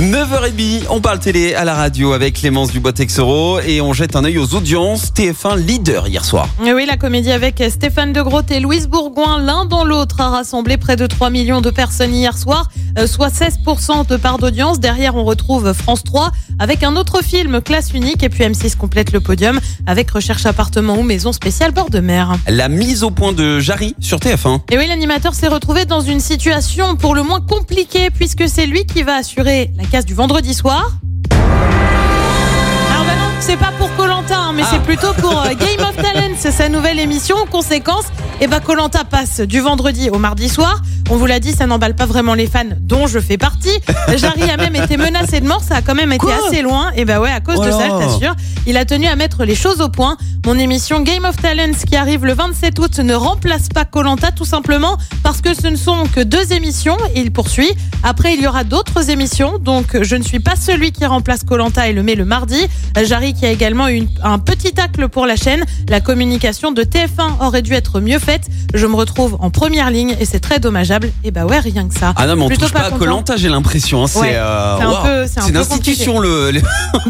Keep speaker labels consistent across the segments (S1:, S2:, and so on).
S1: 9h30, on parle télé à la radio avec Clémence Dubois-Texero et on jette un œil aux audiences. TF1 leader hier soir.
S2: Et oui, la comédie avec Stéphane de Groot et Louise Bourgoin, l'un dans l'autre, a rassemblé près de 3 millions de personnes hier soir, euh, soit 16% de part d'audience. Derrière, on retrouve France 3 avec un autre film, Classe unique, et puis M6 complète le podium avec Recherche appartement ou maison spéciale bord de mer.
S1: La mise au point de Jarry sur TF1.
S2: Et oui, l'animateur s'est retrouvé dans une situation pour le moins compliquée puisque c'est lui qui va assurer la du vendredi soir. Alors bah non, c'est pas pour Colanta, mais
S1: Ah.
S2: c'est plutôt pour euh, Game of Talent, c'est sa nouvelle émission. Conséquence, et bah Colanta passe du vendredi au mardi soir. On vous l'a dit, ça n'emballe pas vraiment les fans, dont je fais partie. Jarry a même été menacé de mort, ça a quand même été
S1: Quoi
S2: assez loin. Et bah ouais, à cause
S1: Oh
S2: de ça, je t'assure, il a tenu à mettre les choses au point. Mon émission Game of Talents qui arrive le 27 août ne remplace pas Colanta tout simplement parce que ce ne sont que deux émissions. Et il poursuit. Après, il y aura d'autres émissions. Donc, je ne suis pas celui qui remplace Colanta et le met le mardi. Jarry qui a également eu une- un petit tacle pour la chaîne. La communication de TF1 aurait dû être mieux faite. Je me retrouve en première ligne et c'est très dommageable. Et bah ouais, rien que ça.
S1: Ah non, mais on
S2: Plutôt
S1: touche pas, à
S2: content.
S1: Colanta, j'ai l'impression. hein. C'est
S2: Ouais,
S1: euh,
S2: c'est un peu- c'est un
S1: une institution, le, le-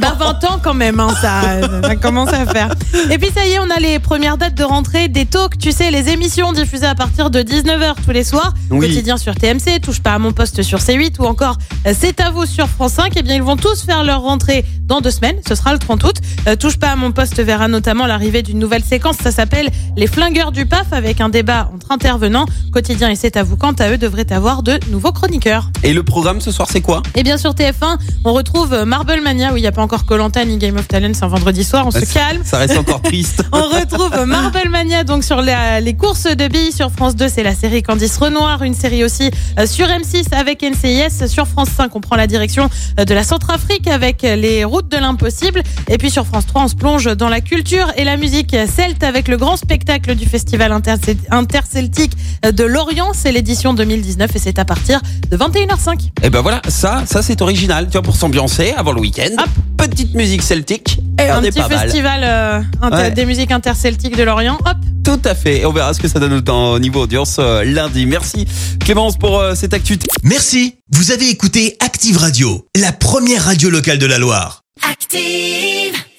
S2: Bah 20 ans quand même, hein, ça, ça commence à faire. Et puis ça y est, on a les premières dates de rentrée des talks, tu sais, les émissions diffusées à partir de 19h tous les soirs,
S1: Oui.
S2: quotidien sur TMC, touche pas à mon poste sur C8 ou encore euh, C'est à vous sur France 5. Eh bien, ils vont tous faire leur rentrée dans deux semaines, ce sera le 30 août. Euh, touche pas à mon poste verra notamment l'arrivée d'une nouvelle séquence, ça s'appelle Les Flingueurs du PAF avec un débat entre intervenants. Quotidien et C'est à vous, quant à eux, devraient avoir de nouveaux chroniqueurs.
S1: Et le programme ce soir, c'est quoi?
S2: Et bien sur TF1, on retrouve euh, Marble Mania, où il n'y a pas encore Colanta ni Game of Talent, c'est un vendredi soir, on se calme.
S1: Ça reste encore triste.
S2: On retrouve Marble Mania donc sur la- les courses de billes sur France 2, c'est la série Candice Renoir, une série aussi euh, sur M6 avec NCIS, sur France 5 on prend la direction euh, de la Centrafrique avec euh, les routes de l'impossible et puis sur France 3 on se plonge dans la culture et la musique celte avec le grand spectacle du festival intercel- interceltique euh, de Lorient, c'est l'édition 2019 et c'est à partir de 21h05.
S1: Et ben voilà, ça, ça c'est original. Tu vois, pour s'ambiancer avant le week-end.
S2: Hop.
S1: Petite musique celtique. Et
S2: Un
S1: on est
S2: petit
S1: pas mal.
S2: festival euh, inter-
S1: Ouais.
S2: des musiques interceltiques de Lorient, hop
S1: Tout à fait. Et on verra ce que ça donne au niveau audience euh, lundi. Merci Clémence pour euh, cette actu.
S3: Merci. Vous avez écouté Active Radio, la première radio locale de la Loire.
S4: Active.